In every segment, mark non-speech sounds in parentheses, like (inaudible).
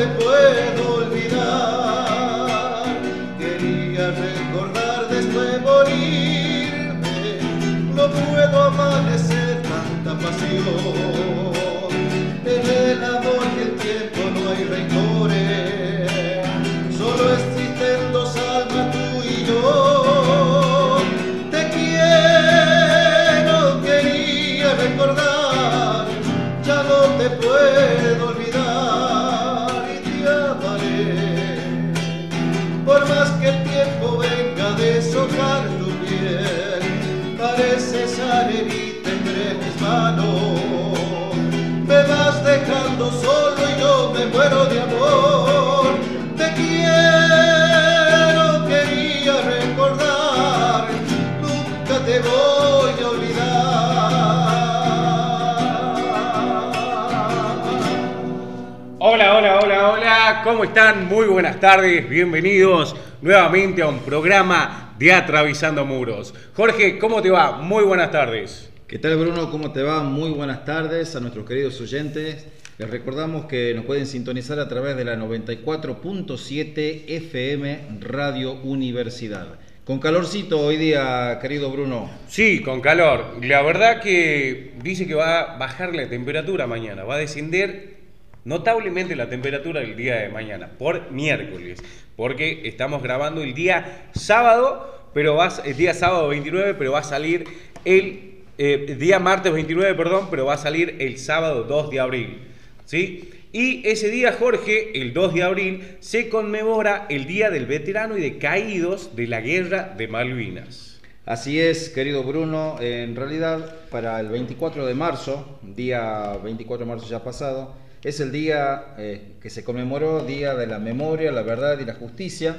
te puedo olvidar. Quería recordar después morirme, no puedo amanecer tanta pasión. En el amor y el tiempo no hay rencores, tu piel, pareces arenita entre mis manos. Me vas dejando solo y yo me muero de amor. Te quiero, quería recordar, nunca te voy a olvidar. Hola, hola, hola, hola, ¿cómo están? Muy buenas tardes, bienvenidos nuevamente a un programa de Atravesando Muros. Jorge, ¿cómo te va? Muy buenas tardes. ¿Qué tal Bruno? ¿Cómo te va? Muy buenas tardes a nuestros queridos oyentes. Les recordamos que nos pueden sintonizar a través de la 94.7 FM Radio Universidad. Con calorcito hoy día, querido Bruno. Sí, con calor. La verdad que dice que va a bajar la temperatura mañana, va a descender notablemente la temperatura el día de mañana, por miércoles, porque estamos grabando el día sábado, pero va, el día sábado 29, pero va a salir el eh, día martes 29, perdón, pero va a salir el sábado 2 de abril, ¿sí? Y ese día, Jorge, el 2 de abril, se conmemora el Día del Veterano y de Caídos de la Guerra de Malvinas. Así es, querido Bruno. En realidad, para el 24 de marzo, día 24 de marzo ya pasado, es el día eh, que se conmemoró Día de la Memoria, la Verdad y la Justicia,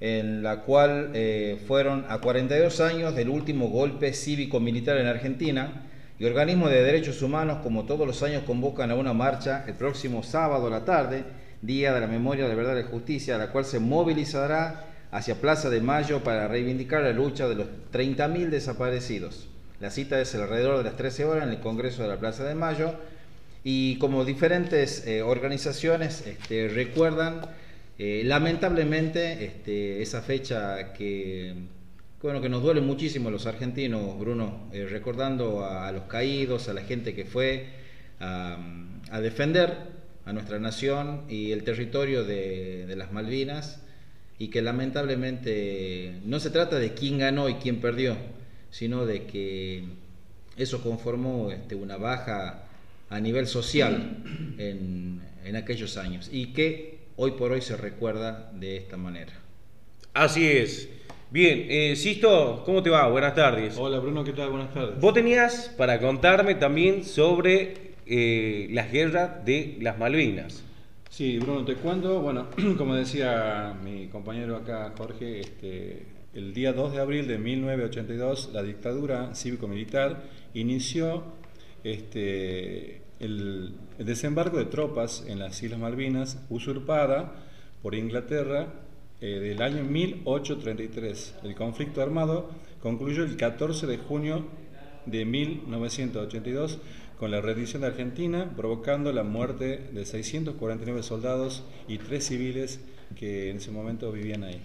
en la cual eh, fueron a 42 años del último golpe cívico-militar en Argentina y organismos de derechos humanos, como todos los años, convocan a una marcha el próximo sábado a la tarde, Día de la Memoria, la Verdad y la Justicia, a la cual se movilizará hacia Plaza de Mayo para reivindicar la lucha de los 30.000 desaparecidos. La cita es alrededor de las 13 horas en el Congreso de la Plaza de Mayo y como diferentes eh, organizaciones este, recuerdan eh, lamentablemente este, esa fecha que, bueno, que nos duele muchísimo los argentinos, Bruno, eh, recordando a, los caídos, a la gente que fue a, defender a nuestra nación y el territorio de, de las Malvinas y que lamentablemente no se trata de quién ganó y quién perdió, sino de que eso conformó este, una baja a nivel social en, en aquellos años y que hoy por hoy se recuerda de esta manera. Así es. Bien, eh, Sisto, ¿cómo te va? Buenas tardes. Hola Bruno, ¿qué tal? Buenas tardes. Vos tenías para contarme también sobre eh, las guerras de las Malvinas. Sí, Bruno, te cuento. Bueno, (clears throat) como decía mi compañero acá, Jorge, este, el día 2 de abril de 1982 la dictadura cívico-militar inició este, el, el desembarco de tropas en las Islas Malvinas usurpada por Inglaterra eh, del año 1833. El conflicto armado concluyó el 14 de junio de 1982 con la rendición de Argentina, provocando la muerte de 649 soldados y tres civiles que en ese momento vivían ahí.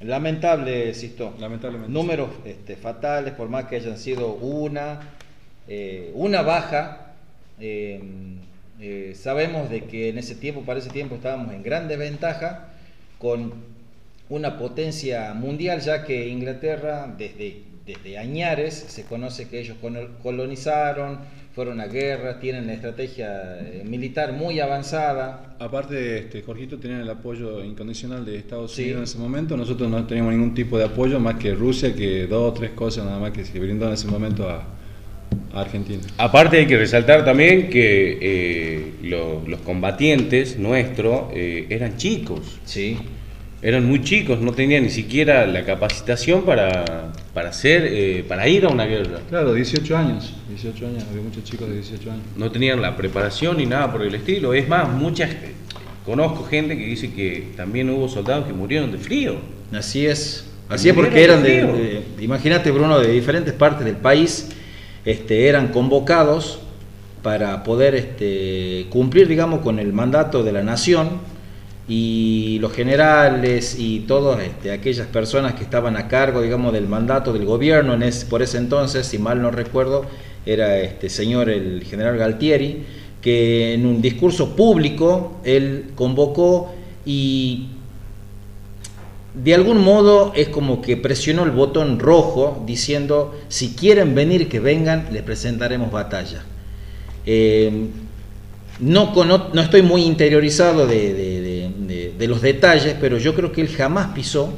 Lamentable, Sisto. Lamentablemente. Números este, fatales, por más que hayan sido una, eh, una baja. eh, eh, sabemos de que en ese tiempo, para ese tiempo, estábamos en gran desventaja con una potencia mundial, ya que Inglaterra, desde, desde Añares, se conoce que ellos colo- colonizaron, fueron a guerra, tienen la estrategia militar muy avanzada. Aparte, este, Jorgito tenían el apoyo incondicional de Estados Sí. Unidos en ese momento. Nosotros no teníamos ningún tipo de apoyo más que Rusia, que dos o tres cosas nada más que se brindó en ese momento a, a Argentina. Aparte hay que resaltar también que eh, lo- los combatientes nuestros eh, eran chicos, Sí. eran muy chicos, no tenían ni siquiera la capacitación para, para, hacer, eh, para ir a una guerra. Claro, 18 años. 18 años, había muchos chicos de 18 años. No tenían la preparación ni nada por el estilo. Es más, muchas conozco gente que dice que también hubo soldados que murieron de frío. Así es. Así es porque eran de de, de- imagínate Bruno, de diferentes partes del país, este, eran convocados para poder este, cumplir, digamos, con el mandato de la nación y los generales y todas este, aquellas personas que estaban a cargo, digamos, del mandato del gobierno en ese- por ese entonces, si mal no recuerdo, era este señor el general Galtieri, que en un discurso público él convocó y de algún modo es como que presionó el botón rojo diciendo, si quieren venir, que vengan, les presentaremos batalla. Eh, no, cono- no estoy muy interiorizado de- de los detalles, pero yo creo que él jamás pisó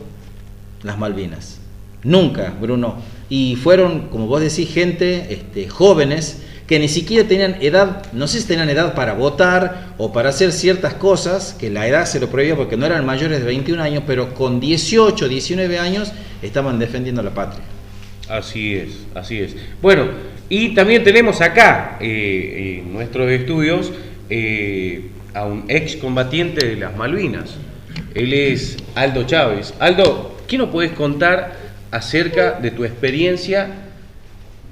las Malvinas. Nunca, Bruno. Y fueron, como vos decís, gente este, jóvenes que ni siquiera tenían edad, no sé si tenían edad para votar o para hacer ciertas cosas, que la edad se lo prohibía porque no eran mayores de 21 años, pero con 18, 19 años estaban defendiendo la patria. Así es, así es. Bueno, y también tenemos acá eh, en nuestros estudios eh, a un ex combatiente de las Malvinas. Él es Aldo Chávez. Aldo, ¿qué nos puedes contar acerca de tu experiencia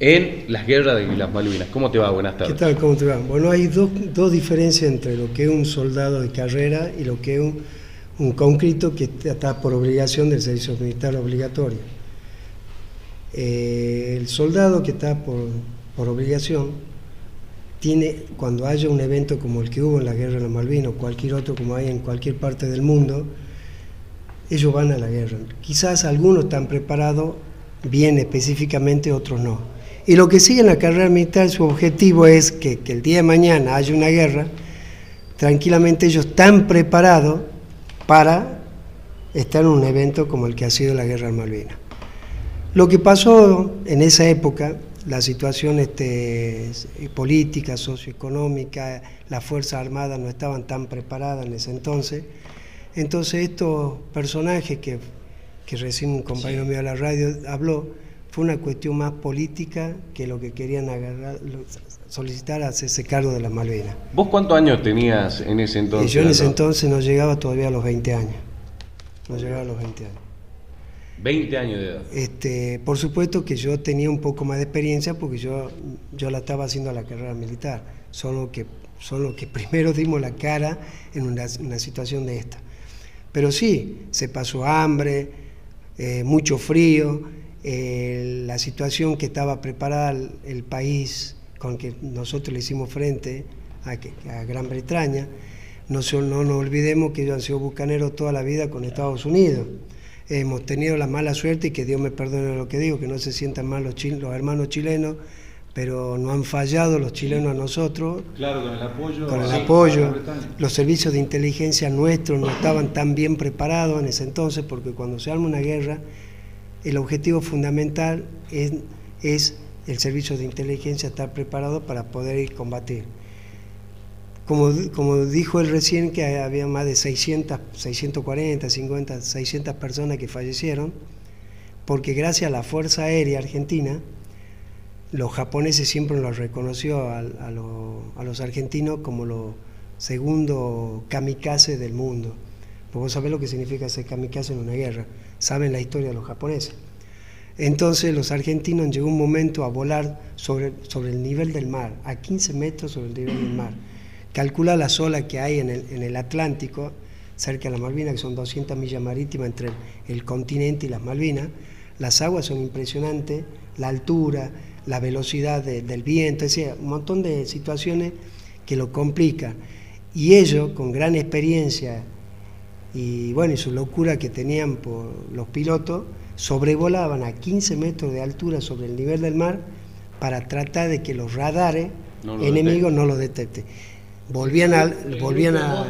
en las guerras de las Malvinas? ¿Cómo te va? Buenas ¿Qué tardes. tal? ¿Cómo te va? Bueno, hay dos, dos diferencias entre lo que es un soldado de carrera y lo que es un, un conscripto que está por obligación del servicio militar obligatorio. Eh, el soldado que está por, por obligación tiene, cuando haya un evento como el que hubo en la guerra de la Malvinas o cualquier otro como hay en cualquier parte del mundo, ellos van a la guerra. Quizás algunos están preparados bien específicamente, otros no. Y lo que sigue en la carrera militar, su objetivo es que, que el día de mañana haya una guerra, tranquilamente ellos están preparados para estar en un evento como el que ha sido la guerra de Malvinas. Lo que pasó en esa época, la situación este, política, socioeconómica, las Fuerzas Armadas no estaban tan preparadas en ese entonces, entonces estos personajes que, que recién un compañero mío de la radio habló, fue una cuestión más política que lo que querían agarrar, solicitar hacerse cargo de las Malvinas. ¿Vos cuántos años tenías en ese Y entonces? yo en ese entonces no llegaba todavía a los 20 años. No llegaba a los 20 años. 20 años de edad. Este, por supuesto que yo tenía un poco más de experiencia porque yo, yo la estaba haciendo a la carrera militar, solo que, solo que (laughs) primero dimos la cara en una, una situación de esta. Pero sí, se pasó hambre, eh, mucho frío, eh, la situación que estaba preparada el, país con que nosotros le hicimos frente a, que- a Gran Bretaña, no, se- no nos olvidemos que ellos han sido bucaneros toda la vida con Estados Unidos. Hemos tenido la mala suerte y que Dios me perdone lo que digo, que no se sientan mal los, chil- los hermanos chilenos, pero no han fallado los chilenos a nosotros Claro, con el apoyo. con el sí, apoyo. Los servicios de inteligencia nuestros no estaban tan bien preparados en ese entonces, porque cuando se arma una guerra, el objetivo fundamental es, el servicio de inteligencia estar preparado para poder ir combatir. como, como dijo él recién, que había más de 600, 640, 50, 600 personas que fallecieron, porque gracias a la Fuerza Aérea Argentina, los japoneses siempre los reconoció a, a, a los argentinos como los segundo kamikaze del mundo. Porque vos sabés lo que significa ser kamikaze en una guerra, saben la historia de los japoneses. Entonces los argentinos llegó un momento a volar sobre, sobre el nivel del mar, a 15 metros sobre el nivel del mar. Calcula la sola que hay en el, en el Atlántico, cerca de las Malvinas, que son 200 millas marítimas entre el, el continente y las Malvinas. Las aguas son impresionantes, la altura, la velocidad de, del viento, es decir, un montón de situaciones que lo complican. Y ellos, con gran experiencia y bueno, y su locura que tenían por los pilotos, sobrevolaban a 15 metros de altura sobre el nivel del mar para tratar de que los radares No lo enemigos detecten. no lo detecten. Volvían a, volvían a,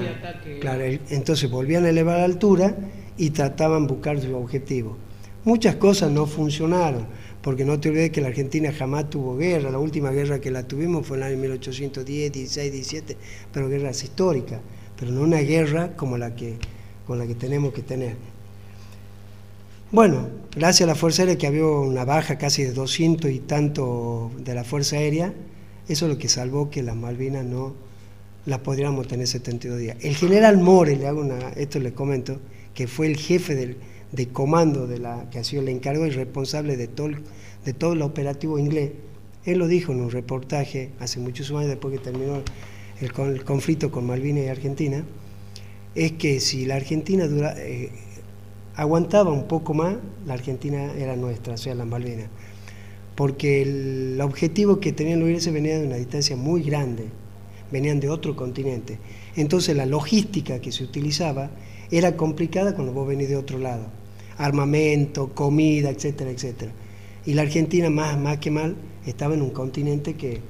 claro, entonces volvían a elevar la altura y trataban de buscar su objetivo. Muchas cosas no funcionaron, porque no te olvides que la Argentina jamás tuvo guerra, la última guerra que la tuvimos fue en el año 1810, 16, 17, pero guerras históricas, pero no una guerra como la que, con la que tenemos que tener. Bueno, gracias a la Fuerza Aérea que había una baja casi de 200 y tanto de la Fuerza Aérea, eso es lo que salvó que las Malvinas no las podríamos tener 72 días. El general More, le hago una, esto le comento, que fue el jefe del, de comando de la, que ha sido el encargado y responsable de todo, de todo el operativo inglés, él lo dijo en un reportaje hace muchos años después que terminó el, el conflicto con Malvinas y Argentina, es que si la Argentina dura, eh, aguantaba un poco más, la Argentina era nuestra, o sea, las Malvinas. Porque el objetivo que tenían los ingleses venía de una distancia muy grande, venían de otro continente. Entonces la logística que se utilizaba era complicada cuando vos venís de otro lado. Armamento, comida, etcétera, etcétera. Y la Argentina, más, más que mal, estaba en un continente que,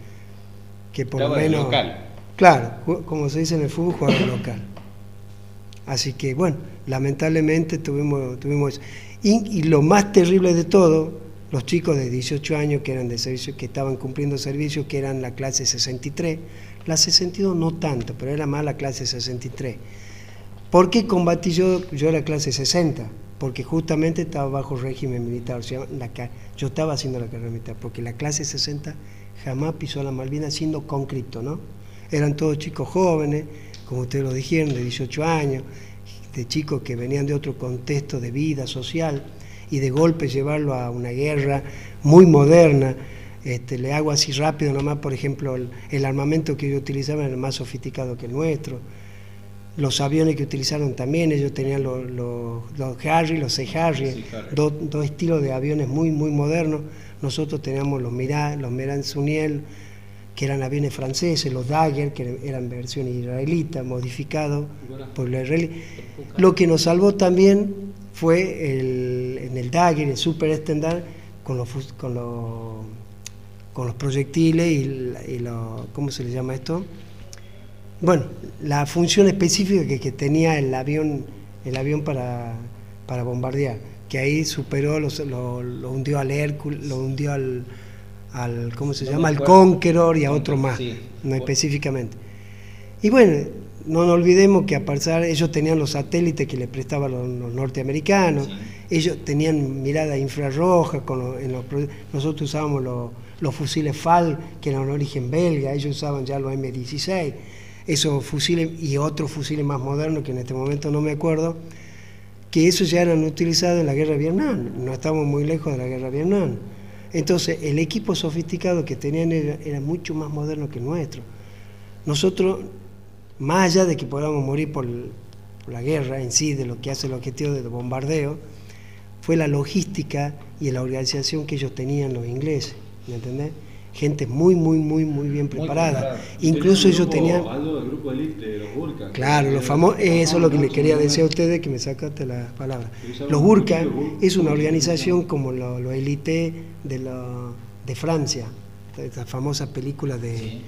que por lo menos... local. Claro, como se dice en el fútbol, jugaba de local. Así que bueno, lamentablemente tuvimos, tuvimos. Y, lo más terrible de todo, los chicos de 18 años que eran de servicio, que estaban cumpliendo servicio, que eran la clase 63, la 62 no tanto, pero era más la clase 63. ¿Por qué combatí yo? Yo era clase 60, porque justamente estaba bajo régimen militar, o sea, la yo estaba haciendo la carrera militar, porque la clase 60 jamás pisó la Malvinas siendo conscripto, ¿no? Eran todos chicos jóvenes, como ustedes lo dijeron, de 18 años, de chicos que venían de otro contexto de vida social y de golpe llevarlo a una guerra muy moderna. Este, le hago así rápido nomás, por ejemplo, el, el armamento que ellos utilizaban era más sofisticado que el nuestro. Los aviones que utilizaron también, ellos tenían los, los, los Harry, los C. Harry, Sí, Harry. dos, dos estilos de aviones muy, muy modernos. Nosotros teníamos los Mirá, los Meran Suniel, que eran aviones franceses, los Dagger, que eran versión israelita, modificados por los israelíes. Lo que nos salvó también fue el, en el Dagger, el Super Extendar, con los, con los, con los proyectiles y, la- y lo- ¿cómo se le llama esto? Bueno, la función específica que, que tenía el avión, el avión para, para bombardear, que ahí superó, los, lo, lo hundió al Hércules, lo hundió al, al ¿cómo se No llama? Al. Conqueror y a otro más, Sí. no específicamente. Y bueno, no nos olvidemos que a pasar, ellos tenían los satélites que les prestaban los, los norteamericanos, ellos tenían mirada infrarroja, con los- en los pro- nosotros usábamos los, los fusiles FAL, que eran de origen belga, ellos usaban ya los M16, esos fusiles y otros fusiles más modernos que en este momento no me acuerdo, que esos ya eran utilizados en la guerra de Vietnam, no estamos muy lejos de la guerra de Vietnam. Entonces, el equipo sofisticado que tenían era, era mucho más moderno que el nuestro. Nosotros, más allá de que podamos morir por, la guerra en sí, de lo que hace el objetivo del bombardeo, fue la logística y la organización que ellos tenían los ingleses, ¿me entendés? Gente muy, muy, muy, muy bien preparada. Incluso ellos tenían... Algo del grupo elite de los Burka. Claro, los famosos, eso es lo que le quería decir a ustedes, que me sacaste las palabras. Los Burka es una organización como los lo Elite de, la- de Francia, esta famosa película de...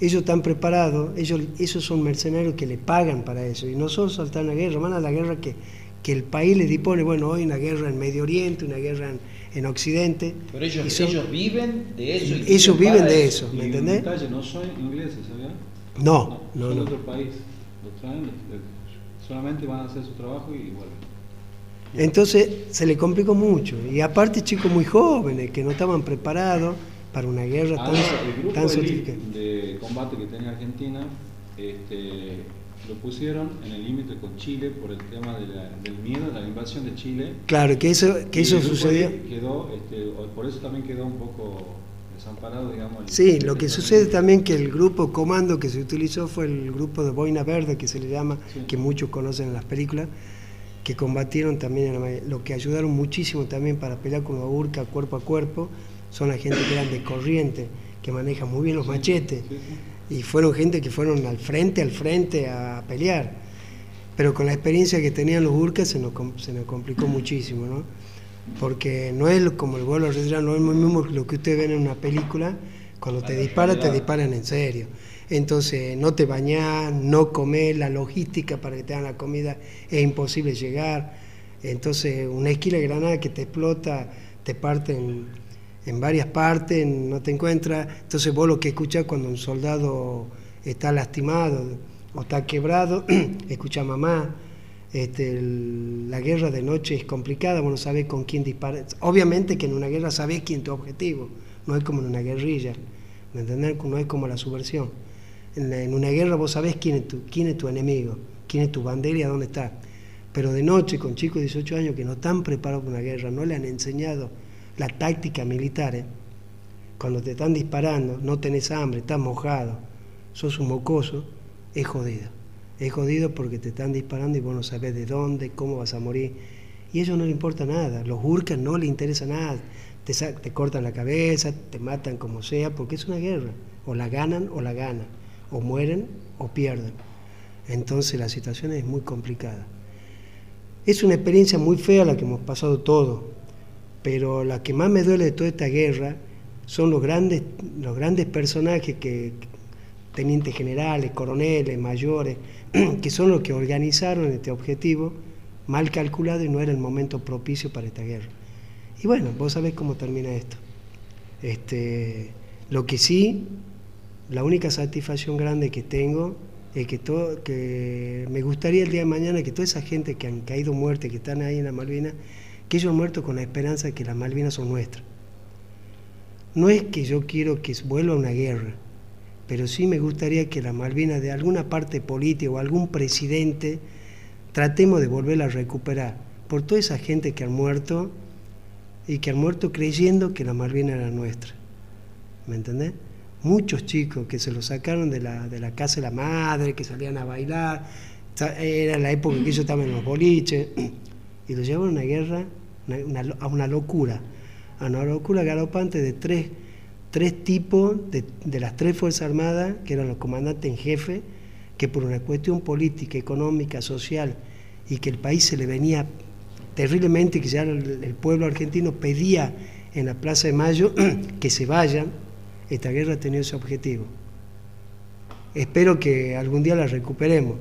Ellos están preparados, ellos, esos son mercenarios que le pagan para eso, y no solo saltar la guerra, van a la guerra que, que el país les dispone, bueno, hoy una guerra en Medio Oriente, una guerra en, en Occidente. Pero ellos, y son- ellos viven de eso. y ellos viven de eso, Y ¿me entendés? detalle, no soy ingleses, ¿sabía? No, no, son de no. otro país. Lo traen, solamente van a hacer su trabajo y vuelven. Entonces se le complicó mucho. Y aparte chicos muy jóvenes que no estaban preparados para una guerra tan, Ahora, el grupo tan sofisticada. de combate que tenía Argentina este, lo pusieron en el límite con Chile por el tema de la- del miedo a la invasión de Chile. Claro, que eso, que eso sucedió. Quedó, este, por eso también quedó un poco desamparado, digamos. el- Sí, lo que sucede también que el grupo comando que se utilizó fue el grupo de Boina Verde, que se le llama, Sí. que muchos conocen en las películas, que combatieron también, en la- lo que ayudaron muchísimo también para pelear con la urca cuerpo a cuerpo, son la gente que eran de corriente, que manejan muy bien los machetes, Sí, sí. Y fueron gente que fueron al frente, al frente a pelear. Pero con la experiencia que tenían los urcas se nos, se nos complicó muchísimo, ¿no? Porque no es como el vuelo retirados, no es lo mismo lo que ustedes ven en una película, cuando te disparan, te disparan en serio. Entonces, no te bañás, no comés, la logística para que te hagan la comida es imposible llegar. Entonces, una esquila de granada que te explota, te parte en, varias partes, no te encuentras. Entonces, vos lo que escuchás cuando un soldado está lastimado o está quebrado, (clears throat) escucha mamá. Este, la guerra de noche es complicada, vos no sabés con quién disparar. Obviamente que en una guerra sabés quién es tu objetivo, no es como en una guerrilla, ¿me? No es como la subversión. En una guerra vos sabés quién es, tu, quién es tu enemigo, quién es tu bandera y a dónde está. Pero de noche, con chicos de 18 años que no están preparados para una guerra, no le han enseñado la táctica militar, ¿eh? cuando te están disparando, no tenés hambre, estás mojado, sos un mocoso, es jodido. Es jodido porque te están disparando y vos no sabés de dónde, cómo vas a morir. Y a ellos no le importa nada, los hurcas no le interesa nada. Te, te cortan la cabeza, te matan como sea, porque es una guerra. O la ganan o la ganan. O mueren o pierden. Entonces la situación es muy complicada. Es una experiencia muy fea la que hemos pasado todos, pero la que más me duele de toda esta guerra son los grandes, los grandes personajes que, tenientes generales, coroneles, mayores, (clears throat) que son los que organizaron este objetivo mal calculado y no era el momento propicio para esta guerra. Y bueno, vos sabés cómo termina esto. Este, lo que sí, la única satisfacción grande que tengo es que, todo, que me gustaría el día de mañana que toda esa gente que han caído muertes, que están ahí en la Malvinas, que ellos han muerto con la esperanza de que las Malvinas son nuestras. No es que yo quiero que vuelva una guerra, pero sí me gustaría que las Malvinas de alguna parte política o algún presidente tratemos de volverla a recuperar por toda esa gente que han muerto y que han muerto creyendo que la Malvinas era nuestra. ¿Me entendés? Muchos chicos que se lo sacaron de la, de la casa de la madre, que salían a bailar, era la época que ellos estaban en los boliches, y los llevaron a una guerra, lo- a una locura, a una locura galopante de tres, tres tipos de, de las tres Fuerzas Armadas, que eran los comandantes en jefe, que por una cuestión política, económica, social, y que el país se le venía terriblemente, que ya el, el pueblo argentino pedía en la Plaza de Mayo (clears throat) que se vayan, esta guerra ha tenido ese objetivo. Espero que algún día la recuperemos,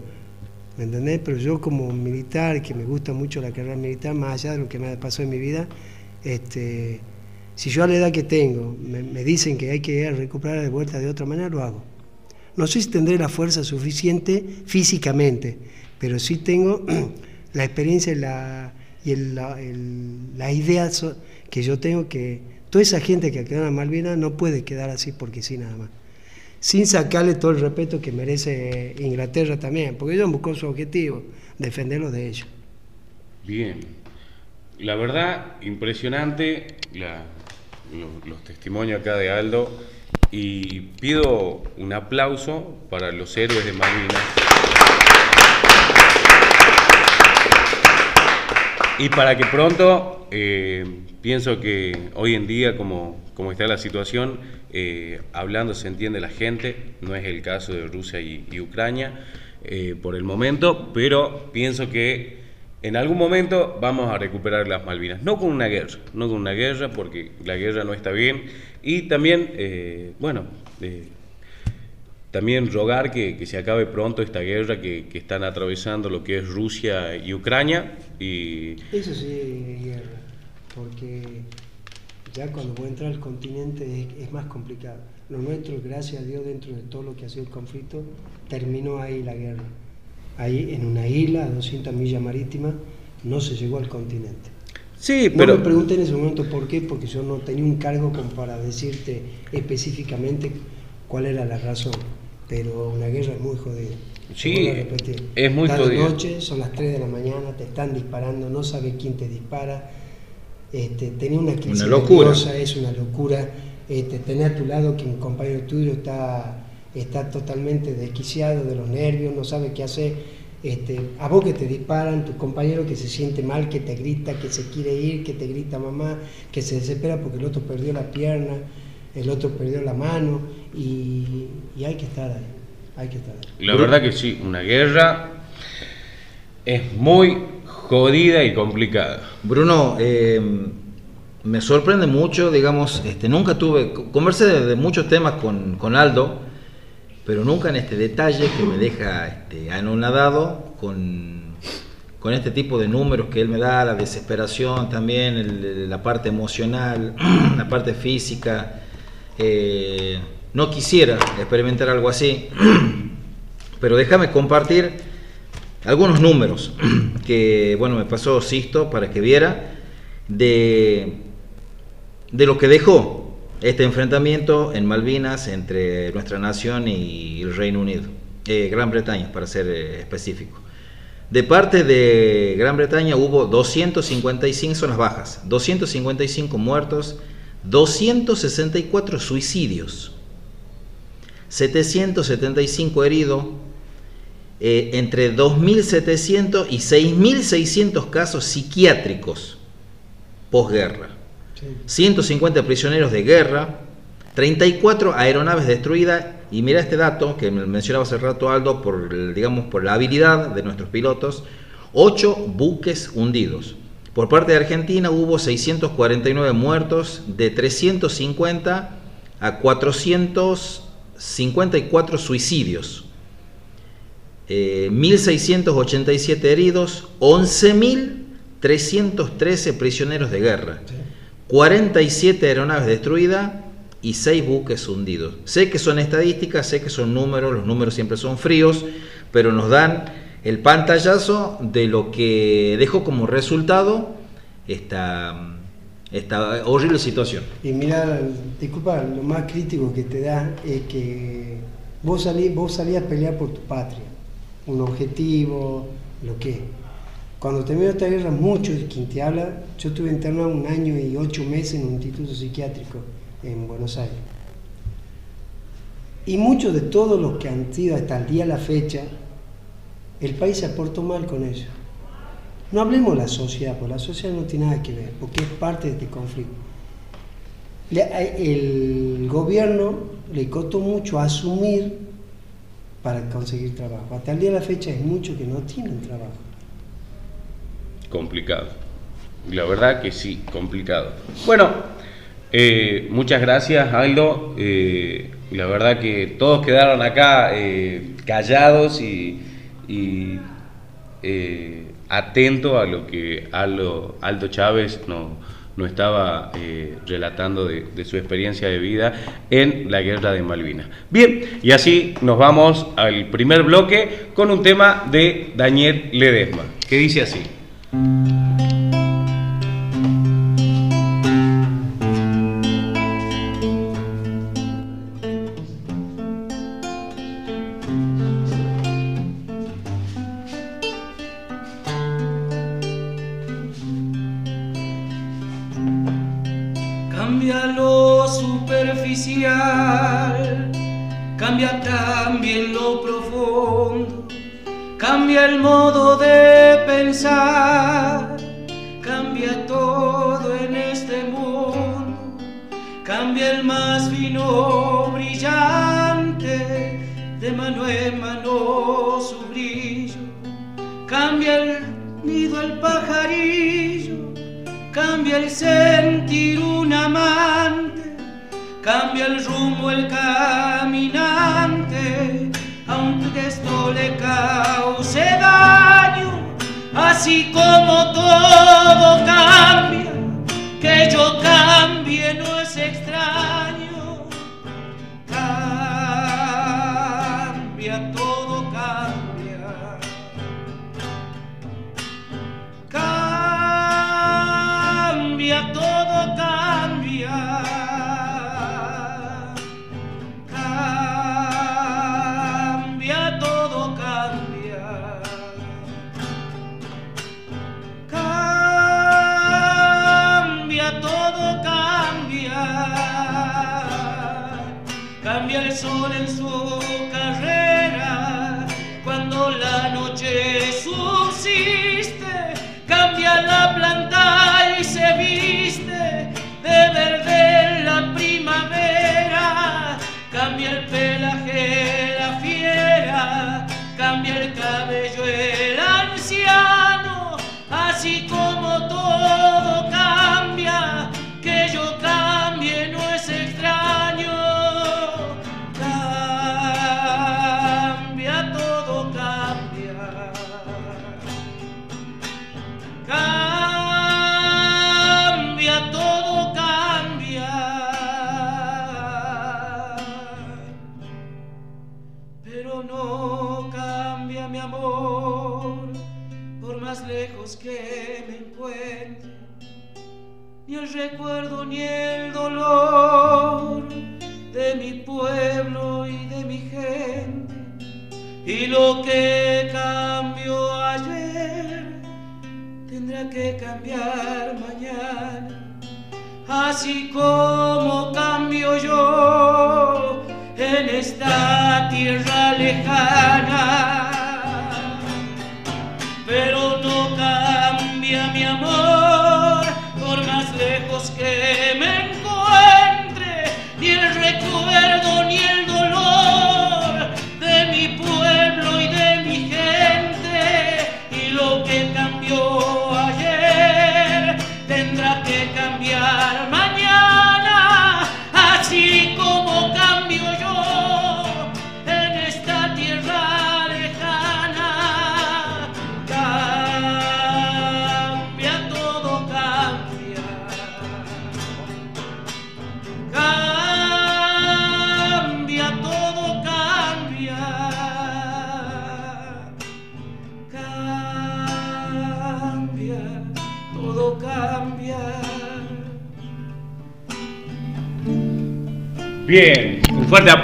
¿me entendés? Pero yo como militar, que me gusta mucho la carrera militar, más allá de lo que me pasó en mi vida, este, si yo a la edad que tengo me, dicen que hay que recuperar de vuelta de otra manera, lo hago. No sé si tendré la fuerza suficiente físicamente, pero sí tengo (clears throat) la experiencia y la, y el- la, la idea que yo tengo que toda esa gente que quedó en Malvinas no puede quedar así porque sí nada más. Sin sacarle todo el respeto que merece Inglaterra también, porque ellos buscó su objetivo, defenderlo de ellos. Bien. La verdad, impresionante los testimonios acá de Aldo. Y pido un aplauso para los héroes de Malvinas. Y para que pronto, eh, pienso que hoy en día, como, como está la situación, eh, hablando se entiende la gente, no es el caso de Rusia y, Ucrania eh, por el momento, pero pienso que en algún momento vamos a recuperar las Malvinas, no con una guerra, no con una guerra, porque la guerra no está bien, y también, eh, bueno, también rogar que, se acabe pronto esta guerra que, que están atravesando lo que es Rusia y Ucrania, y Eso sí, guerra, porque ya cuando vos entras al continente es, es más complicado. lo nuestro, gracias a Dios, dentro de todo lo que ha sido el conflicto, terminó ahí la guerra. Ahí, en una isla a 200 millas marítimas, no se llegó al continente. Sí, No pero me pregunté en ese momento por qué, porque yo no tenía un cargo como para decirte específicamente cuál era la razón. Pero una guerra es muy jodida. Sí, es muy de jodida. noche, son las 3 de la mañana, te están disparando, no sabes quién te dispara. Este, tenía una crisis Una locura. nerviosa, es una locura. Este, tener a tu lado que un compañero tuyo está, está totalmente desquiciado de los nervios, no sabe qué hacer. Este, a vos que te disparan, tu compañero que se siente mal, que te grita, que se quiere ir, que te grita mamá, que se desespera porque el otro perdió la pierna, el otro perdió la mano y, y hay que estar ahí, hay que estar ahí. la verdad que sí, una guerra es muy jodida y complicada. Bruno, eh, me sorprende mucho, digamos, este, nunca tuve, conversé de, muchos temas con, con Aldo, pero nunca en este detalle que me deja este, anonadado con, con este tipo de números que él me da, la desesperación también, la parte emocional, (clears throat) la parte física. Eh, no quisiera experimentar algo así, (clears throat) pero déjame compartir algunos números (clears throat) que, bueno, me pasó Sisto para que viera de, de lo que dejó este enfrentamiento en Malvinas entre nuestra nación y el Reino Unido, eh, Gran Bretaña, para ser eh, específico. De parte de Gran Bretaña hubo 255 son las bajas, 255 muertos, 264 suicidios, 775 heridos, eh, entre 2.700 y 6.600 casos psiquiátricos posguerra, 150 prisioneros de guerra, 34 aeronaves destruidas y mira este dato que me mencionaba hace rato Aldo por digamos por la habilidad de nuestros pilotos, 8 buques hundidos. Por parte de Argentina hubo 649 muertos, de 350 a 454 suicidios. Eh, 1.687 heridos, 11.313 prisioneros de guerra, 47 aeronaves destruidas y 6 buques hundidos. Sé que son estadísticas, sé que son números, los números siempre son fríos, pero nos dan el pantallazo de lo que dejó como resultado esta, esta horrible situación. Y mira, disculpa, lo más crítico que te da es que vos salís, vos salís a pelear por tu patria, un objetivo, lo que. Cuando terminó esta guerra, muchos de quien te habla, yo estuve internado un año y ocho meses en un instituto psiquiátrico en Buenos Aires. Y muchos de todos los que han sido hasta el día la fecha, el país se aportó mal con ellos. No hablemos de la sociedad, porque la sociedad no tiene nada que ver, porque es parte de este conflicto. El gobierno le costó mucho asumir para conseguir trabajo. Hasta el día de la fecha es mucho que no tienen trabajo. complicado. La verdad que sí, complicado. Bueno, eh, muchas gracias Aldo. Eh, la verdad que todos quedaron acá eh, callados y, y, eh, atentos a lo que Aldo, Aldo Chávez nos no estaba eh, relatando de, su experiencia de vida en la guerra de Malvinas. Bien, y así nos vamos al primer bloque con un tema de Daniel Ledesma, que dice así. Cambia todo en este mundo, cambia el más fino brillante, de mano en mano su brillo, cambia el nido el pajarillo cambia el sentir un amante, cambia el rumbo el caminante, aunque esto le cause daño, así como todo cambia, que yo cambie sol en su carrera cuando la noche subsiste. Cambia la planta y se viste de verde la primavera. Cambia el pelaje la fiera, cambia el cabello el anciano, así como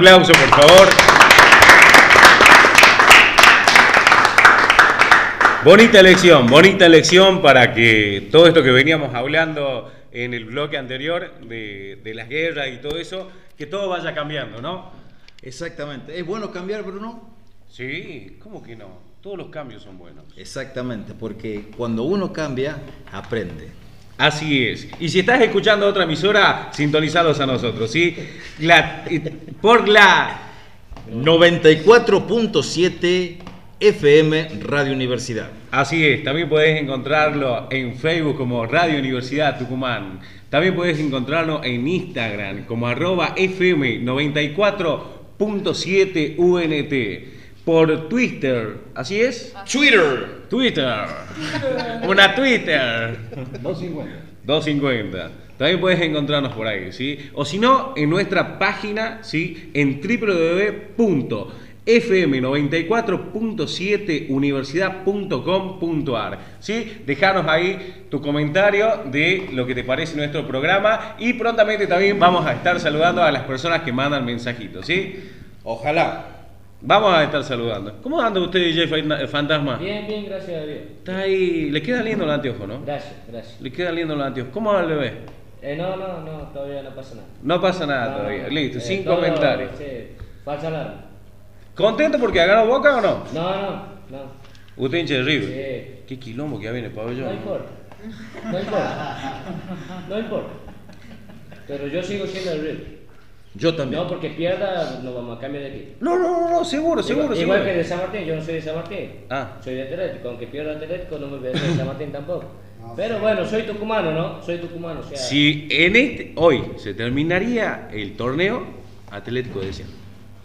aplauso por favor. Bonita elección, bonita elección para que todo esto que veníamos hablando en el bloque anterior de, de las guerras y todo eso, que todo vaya cambiando, ¿no? Exactamente. ¿Es bueno cambiar, Bruno? Sí, ¿cómo que no? Todos los cambios son buenos. Exactamente, porque cuando uno cambia, aprende. Así es. Y si estás escuchando otra emisora, sintonizados a nosotros, ¿sí? La- por la 94.7 FM Radio Universidad. Así es, también podés encontrarlo en Facebook como Radio Universidad Tucumán. También podés encontrarlo en Instagram como arroba FM 94.7 UNT. Por Twitter, ¿así es? Twitter. Twitter. (laughs) Una Twitter. 250. 250. También puedes encontrarnos por ahí, ¿sí? O si no, en nuestra página, ¿sí? En www.fm94.7universidad.com.ar, ¿sí? Dejanos ahí tu comentario de lo que te parece nuestro programa y prontamente también vamos a estar saludando a las personas que mandan mensajitos, ¿sí? Ojalá. Vamos a estar saludando. ¿Cómo anda usted, DJ Fan- Fantasma? Bien, bien, gracias a Dios. Está ahí, le queda lindo el anteojo, ¿no? Gracias, gracias. Le queda lindo el anteojo. ¿Cómo le ve? Eh, no, no, no, todavía no pasa nada. No pasa nada No, todavía. no, Listo, eh, sin todo, comentarios. Sí, falsa alarma. ¿Contento porque ha ganado Boca o no? No, no, no. Usted hincha de River. Sí. Qué quilombo que viene el pabellón. No importa. No importa. No importa. Pero yo sigo siendo el River. Yo también. No, porque pierda, no vamos a cambiar de equipo. No, no, no, no, seguro, seguro, igual, seguro. igual que de San Martín, yo no soy de San Martín. Ah. Soy de Atlético, aunque pierda Atlético no me voy a de San Martín tampoco. Pero bueno, soy tucumano, ¿no? Soy tucumano, o sea. Si en este, hoy se terminaría el torneo, Atlético decía.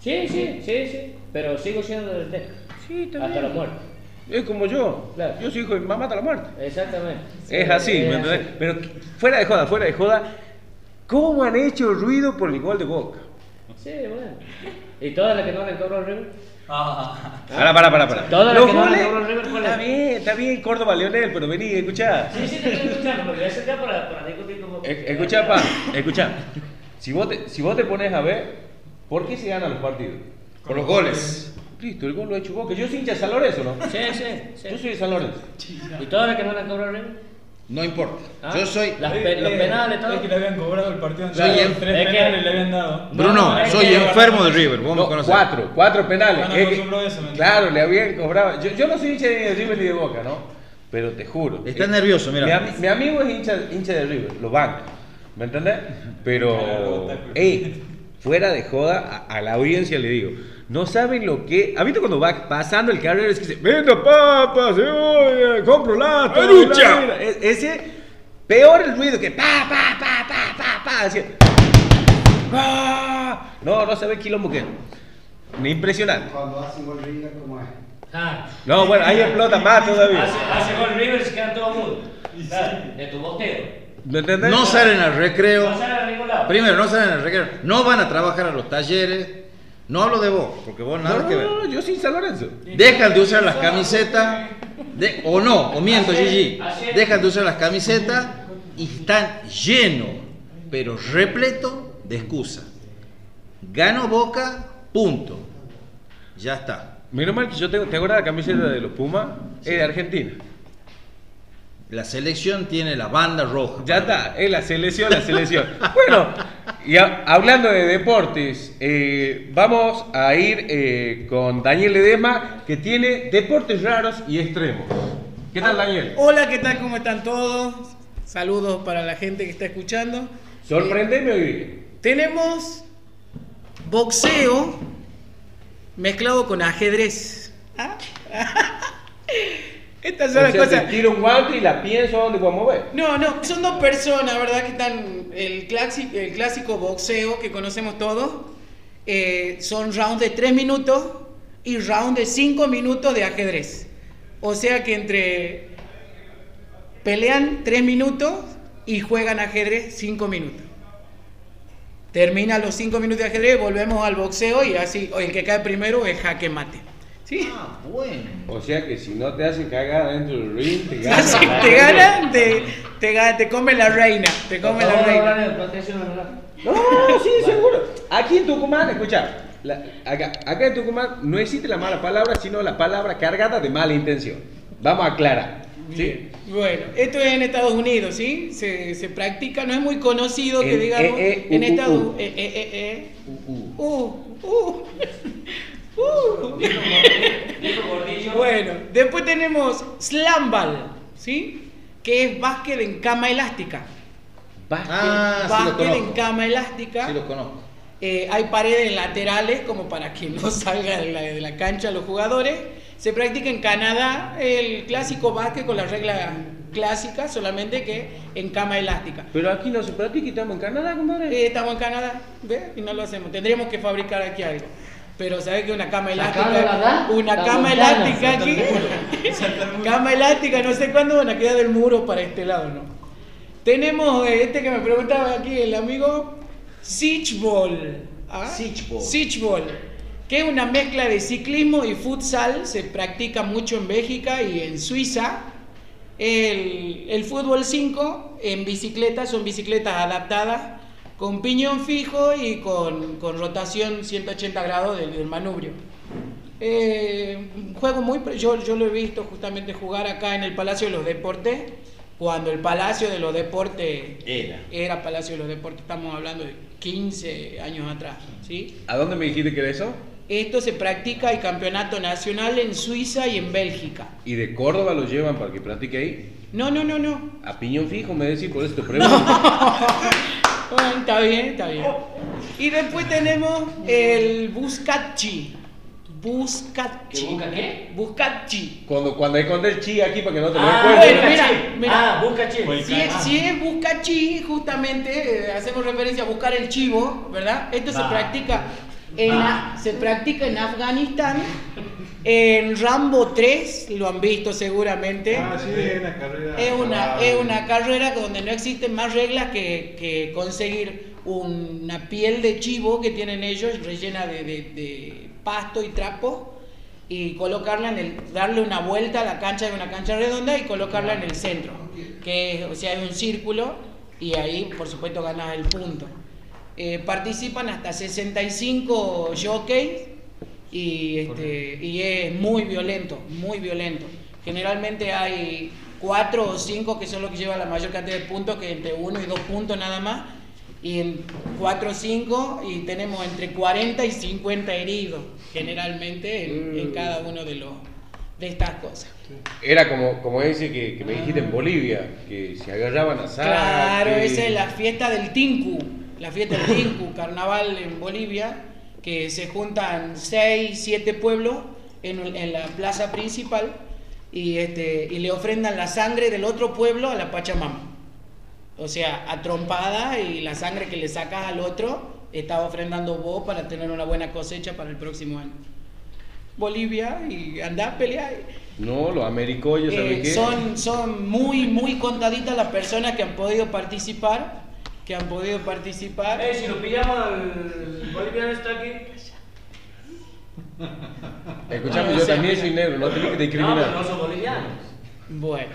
Sí, sí, sí, sí. Pero sigo siendo del Atlético. Sí, está Hasta la muerte. Es como yo. Claro. Yo soy hijo de mi mamá hasta la muerte. Exactamente. es así, es ¿me entendés? así. Pero fuera de joda, fuera de joda, ¿cómo han hecho ruido por el gol de Boca? Sí, bueno. ¿Y todas las que no le cobró River? Ah, pará, pará, pará. Todo lo Los que no le goles- cobró River, ¿cuál Está es? bien, está bien, Córdoba, Leonel, pero vení, escuchá. Sí, sí, te estoy escuchando, porque voy a sacar para, para discutir como. Escuchá, pa, escuchá. Si vos, te, si vos te pones a ver, ¿por qué se ganan los partidos? Por los goles. Listo, el gol lo ha hecho Boca. Yo soy hincha de San Lorenzo, ¿no? Sí, sí, sí. Yo soy de San Lorenzo. ¿Y todo lo que no le han cobrado River? No importa. ¿Ah? Yo soy. Las pe- los penales, todo. Es que le habían cobrado el partido Soy anterior. en- Tres es que- penales le habían dado. Bruno, No, soy enfermo de River. Vos me No, conocés. cuatro, cuatro penales. No, Es que- eso, me claro, le habían cobrado. Yo, yo no soy hincha ni de River ni de Boca, ¿no? Pero te juro. Está eh, nervioso, mira. Mi, ami- mi amigo es hincha, hincha de River, lo banco. ¿Me entendés? Pero, (laughs) ey, fuera de joda, a, a la audiencia le digo. No saben lo que. ¿Has visto cuando va pasando el carrero? Es que dice: Vendo papas, cebolla, compro lata. ¡Arucha! la- e- Ese, peor el ruido que pa, pa, pa, pa, pa, pa. así. ¡Ah! No, no sabe el quilombo que es. Impresionante. Cuando hacen gol River, ¿cómo es? Ah, No, bueno, ahí explota más todavía. hace, hace gol River y se quedan todos mudos. Claro, de tu bostero. No salen al recreo. No salen a ningún lado. Primero, no salen al recreo. No van a trabajar a los talleres. No hablo de vos, porque vos nada No, que ver. no, no, yo soy San Lorenzo. Dejan de usar las camisetas. de- o no, o miento, Gigi. Dejan de usar las camisetas y están llenos, pero repleto de excusas. Gano Boca, punto. Ya está. Menos mal que yo tengo, ¿te acuerdas la camiseta de los Pumas? Es de Argentina. La selección tiene la banda roja. Ya está, es la selección, la selección. Bueno, y a- hablando de deportes, eh, vamos a ir eh, con Daniel Edema, que tiene deportes raros y extremos. ¿Qué tal, Daniel? Hola, ¿qué tal? ¿Cómo están todos? Saludos para la gente que está escuchando. Sorprendeme hoy. Tenemos boxeo mezclado con ajedrez. ¿Ah? (laughs) Estas son O las sea, cosas. te tiro un guante y la pienso a dónde puedo mover. No, no, son dos personas, ¿verdad? Que están. El clásico, el clásico boxeo que conocemos todos. eh, son rounds de 3 minutos y rounds de 5 minutos de ajedrez. O sea que entre. Pelean 3 minutos y juegan ajedrez 5 minutos. Termina los 5 minutos de ajedrez, volvemos al boxeo y así. El que cae primero es jaque mate. ¿Sí? Ah, bueno. O sea que si no te hacen cagar dentro del ring, te (laughs) ganan. te ganan, te, te, gana- te come la reina. Te come la reina. No, sí, seguro. Aquí en Tucumán, escucha, la- acá, acá en Tucumán no existe la mala palabra, sino la palabra cargada de mala intención. Vamos a aclarar. ¿sí? Bueno, esto es en Estados Unidos, ¿sí? Se, se practica, no es muy conocido que En digamos en Estados U. Uh. Uh. (laughs) Bueno, después tenemos slamball, ¿sí? Que es básquet en cama elástica. Básquet. Ah, sí lo básquet en cama elástica. Sí lo conozco. Eh, hay paredes laterales como para que no (laughs) salga de la, de la cancha los jugadores. Se practica en Canadá el clásico básquet con las reglas clásicas, solamente que en cama elástica. Pero aquí no se practica y estamos en Canadá, compadre. Eh, estamos en Canadá, ¿ves? Y no lo hacemos. Tendríamos que fabricar aquí algo. Pero ¿sabes que una cama elástica? Una La cama elástica aquí. (laughs) cama elástica, no sé cuándo van a quedar del muro para este lado, ¿no? Tenemos eh, este que me preguntaba aquí el amigo Siege Ball. ¿ah? Siege Ball. Siege Ball, que es una mezcla de ciclismo y futsal, se practica mucho en Bélgica y en Suiza. El, el fútbol 5 en bicicleta, son bicicletas adaptadas con piñón fijo y con, con rotación 180 grados del, del manubrio. Eh, un juego muy... Yo, yo lo he visto justamente jugar acá en el Palacio de los Deportes, cuando el Palacio de los Deportes Era. era Palacio de los Deportes, estamos hablando de 15 años atrás, ¿sí? ¿A dónde me dijiste que era eso? Esto se practica el campeonato nacional en Suiza y en Bélgica. ¿Y de Córdoba lo llevan para que practique ahí? No, no, no, no. A piñón fijo, me decís, por eso te (laughs) pregunto. Bueno, está bien, está bien. Y después tenemos el. Buscacci. ¿Que busca qué? Buscacci. Cuando, cuando esconde el chi aquí para que no te lo Ah, encuentres. bueno, mira, busca chi. mira. Ah, busca chi. Si es, si es Buscacci, justamente eh, hacemos referencia a buscar el chivo, ¿verdad? Esto se practica en, se practica en Afganistán. En Rambo 3, lo han visto seguramente. Ah, sí, es una carrera. Es una, Ah, es una carrera donde no existen más reglas que, que conseguir una piel de chivo que tienen ellos rellena de, de- de pasto y trapo y colocarla en el, darle una vuelta a la cancha de una cancha redonda y colocarla en el centro, que o sea, es un círculo y ahí por supuesto ganas el punto. Eh, participan hasta 65 jockeys y, este, y es muy violento, muy violento. Generalmente hay cuatro o cinco que son los que llevan la mayor cantidad de puntos, que entre uno y dos puntos nada más, y en cuatro o cinco, y tenemos entre 40 y 50 heridos, generalmente en, en cada uno de, los, de estas cosas. Era como, como ese que, que me dijiste en Bolivia, que se agarraban a saque. Claro, esa es la fiesta del Tinku, la fiesta del Tinku, (laughs) carnaval en Bolivia, que se juntan seis, siete pueblos en, en la plaza principal y, este, y le ofrendan la sangre del otro pueblo a la Pachamama. O sea, a trompada y la sangre que le sacas al otro, estás ofrendando vos para tener una buena cosecha para el próximo año. Bolivia y andá a pelear. No, los americoyos, ¿sabes Eh, qué? son, son muy, muy contaditas las personas que han podido participar, que han podido participar. Eh, si lo pillamos al boliviano está aquí. Escuchame, No, yo o sea, también soy negro, no tenés que No, discriminar. pero no son bolivianos. Bueno.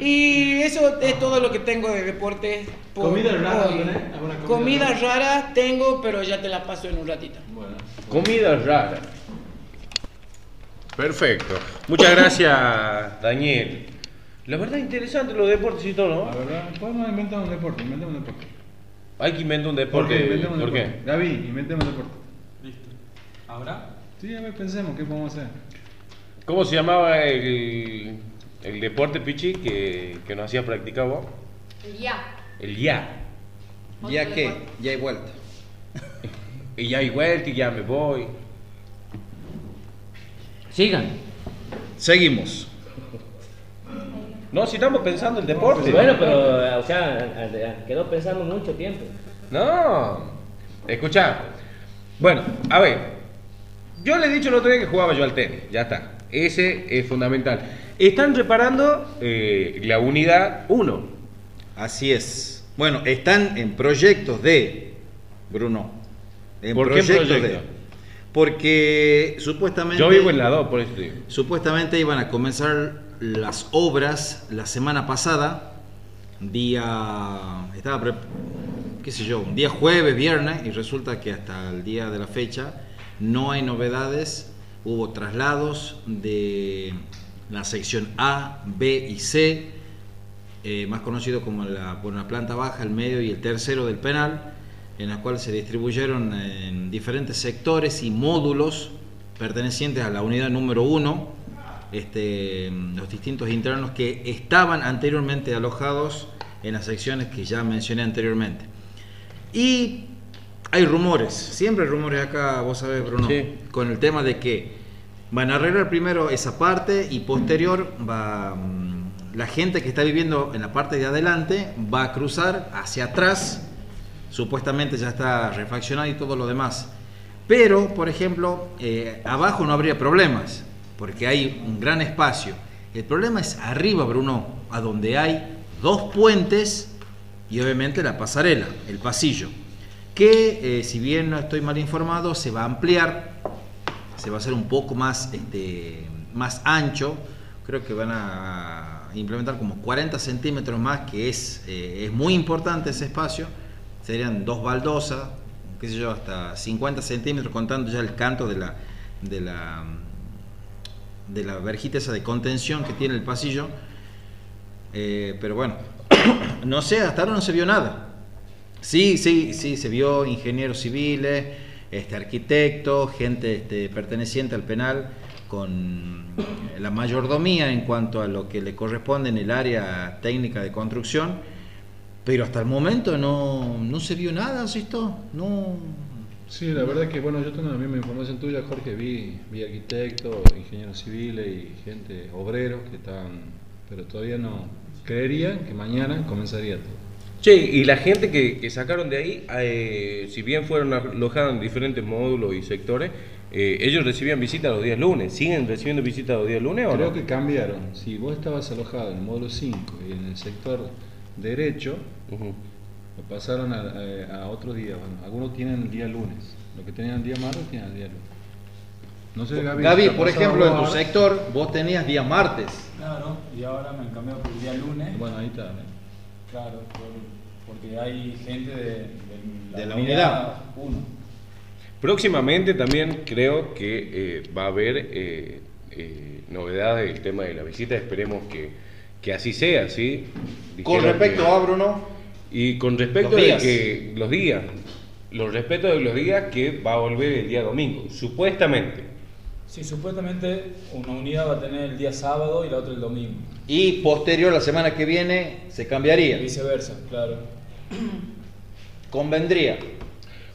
Y eso es todo lo que tengo de deportes. por ¿Comidas raras hoy. ¿Alguna comida Comidas rara? raras tengo, pero ya te las paso en un ratito. Bueno. Comida rara. Perfecto. Muchas gracias, Daniel. La verdad interesante los deportes y todo, La ¿no? verdad, podemos inventar un deporte, inventemos un deporte. Hay que inventar un deporte. Inventemos un ¿Por qué? deporte. Gaby, inventemos un deporte. Listo. ¿Ahora? Sí, a ver, pensemos, ¿qué podemos hacer? ¿Cómo se llamaba el, el deporte, Pichi, que, que nos hacías practicar vos? Ya. El ya. ¿Ya qué? Ya hay vuelta. (laughs) Y ya hay vuelta y ya me voy. Sigan. Seguimos. No, si estamos pensando en deporte. Bueno, pero, o sea, quedó pensando mucho tiempo. No. Escucha. Bueno, a ver. Yo le he dicho el otro día que jugaba yo al tenis. Ya está. Ese es fundamental. Están reparando eh, la unidad 1. Así es. Bueno, están en proyectos de, Bruno. En ¿Por qué proyectos proyecto? de. Porque supuestamente. Yo vivo en la 2, por eso digo. Supuestamente iban a comenzar las obras la semana pasada, día, estaba, qué sé yo, un día jueves, viernes, y resulta que hasta el día de la fecha no hay novedades, hubo traslados de la sección A, B y C, eh, más conocido como la, bueno, la planta baja, el medio y el tercero del penal, en la cual se distribuyeron en diferentes sectores y módulos pertenecientes a la unidad número 1, este, los distintos internos que estaban anteriormente alojados en las secciones que ya mencioné anteriormente. Y hay rumores, siempre hay rumores acá, vos sabés, Bruno, Sí. con el tema de que van a arreglar primero esa parte y posterior va mm, la gente que está viviendo en la parte de adelante va a cruzar hacia atrás, supuestamente ya está refaccionado y todo lo demás. Pero, por ejemplo, eh, abajo no habría problemas, porque hay un gran espacio. El problema es arriba, Bruno, a donde hay dos puentes y obviamente la pasarela, el pasillo, que eh, si bien no estoy mal informado, se va a ampliar, se va a hacer un poco más, este, más ancho, creo que van a implementar como 40 centímetros más, que es, eh, es muy importante ese espacio, serían dos baldosas, qué sé yo, hasta 50 centímetros, contando ya el canto de la, de la, de la verjita esa de contención que tiene el pasillo. Eh, pero bueno, (coughs) no sé, hasta ahora no se vio nada. Sí, sí, sí, se vio ingenieros civiles, este, arquitectos, gente este, perteneciente al penal con la mayordomía en cuanto a lo que le corresponde en el área técnica de construcción, pero hasta el momento no, no se vio nada, ¿asisto? No, Sí, la verdad que bueno, yo tengo la misma información tuya, Jorge, vi, vi arquitectos, ingenieros civiles y gente, obreros que estaban, pero todavía no, creerían que mañana comenzaría todo. Che, y la gente que, que sacaron de ahí, eh, si bien fueron alojados en diferentes módulos y sectores, eh, ellos recibían visitas los días lunes. ¿Siguen recibiendo visitas los días lunes o Creo no? que cambiaron, si vos estabas alojado en el módulo 5 y en el sector derecho. Lo pasaron a, a- a otro día, bueno, algunos tienen el día lunes, los que tenían el día martes tienen el día lunes. No sé, Gaby. Por ejemplo, en tu sector vos tenías día martes. Claro, y ahora me han cambiado por el día lunes. Bueno, ahí está. ¿eh? Claro, por- porque hay gente de, de la, De la unidad. 1. Próximamente también creo que eh, va a haber eh, eh, novedades del tema de la visita. Esperemos que, que así sea, ¿sí? Con respecto que- a Bruno, Y con respecto días. que los días, los respeto de los días que va a volver el día domingo, supuestamente. Sí, supuestamente una unidad va a tener el día sábado y la otra el domingo. y posterior la semana que viene se cambiaría. Y viceversa, claro. Convendría.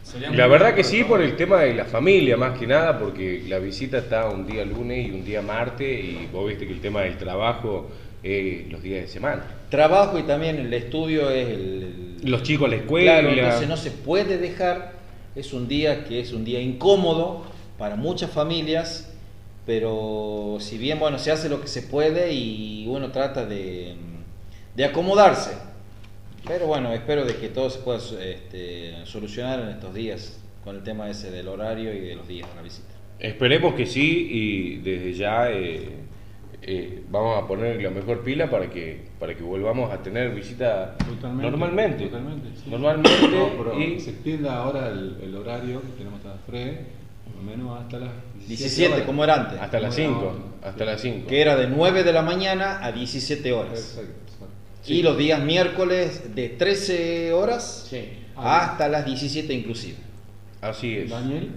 Sería La verdad que sí, por el tema de la familia más que nada, porque la visita está un día lunes y un día martes, y vos viste que el tema del trabajo es los días de semana. Trabajo y también el estudio es el... el- Los chicos a la escuela. Claro, entonces no se puede dejar, es un día que es un día incómodo para muchas familias, pero si bien, bueno, se hace lo que se puede y uno trata de, de acomodarse. Pero bueno, espero de que todo se pueda este, solucionar en estos días con el tema ese del horario y de los días de la visita. Esperemos que sí, y desde ya eh, eh, vamos a poner la mejor pila para que, para que volvamos a tener visita Totalmente. normalmente. Totalmente, sí. Normalmente. No, pero y se extienda ahora el, el horario que tenemos hasta Fred, por lo menos hasta las 17, horas. como era antes, hasta las Bueno, 5. Hasta las 5. que era de 9 de la mañana a 17 horas. Exacto, exacto. Y los días miércoles de 13 horas Sí. hasta las 17 inclusive. Así es. Daniel,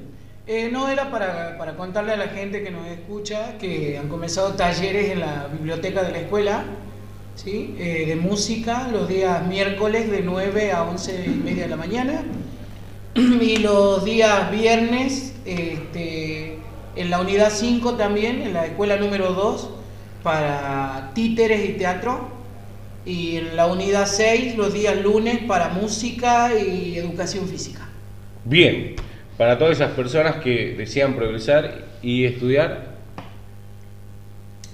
Eh, no era para, para contarle a la gente que nos escucha que han comenzado talleres en la biblioteca de la escuela ¿sí? Eh, de música los días miércoles de 9 a 11 y media de la mañana (clears throat) y los días viernes este, en la unidad 5 también, en la escuela número 2 para títeres y teatro y en la unidad 6 los días lunes para música y educación física. Bien, para todas esas personas que desean progresar y estudiar,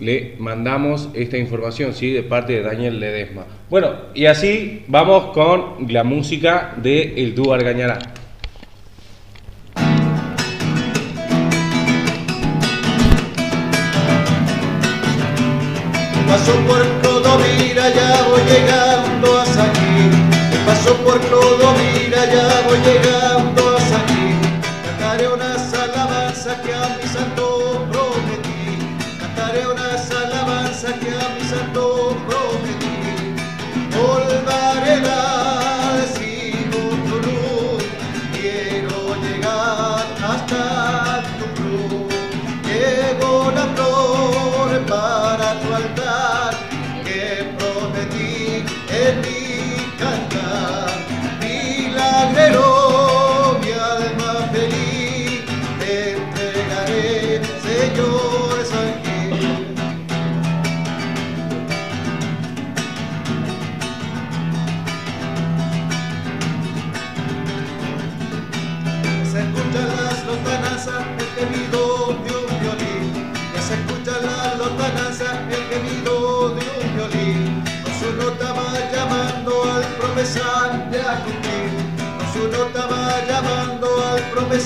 le mandamos esta información, ¿sí? De parte de Daniel Ledesma. Bueno, y así vamos con la música de El Dúo Argañará. Paso por Clodomira, ya voy llegando a Saquí. Paso por Clodomira, ya voy llegando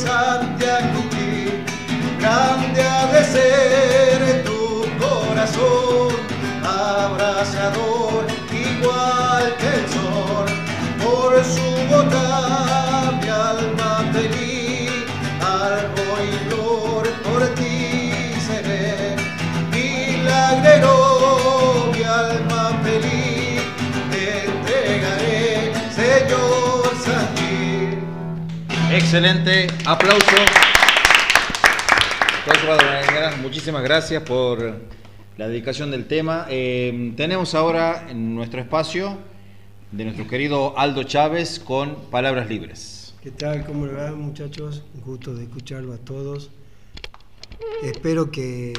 a cumplir. Grande ha de ser tu corazón, abrazador, igual que el sol. Excelente, aplauso. Aguilera. Muchísimas gracias por la dedicación del tema. Eh, tenemos ahora en nuestro espacio de nuestro querido Aldo Chávez con Palabras Libres. ¿Qué tal? ¿Cómo le va, muchachos? Un gusto de escucharlo a todos. Espero que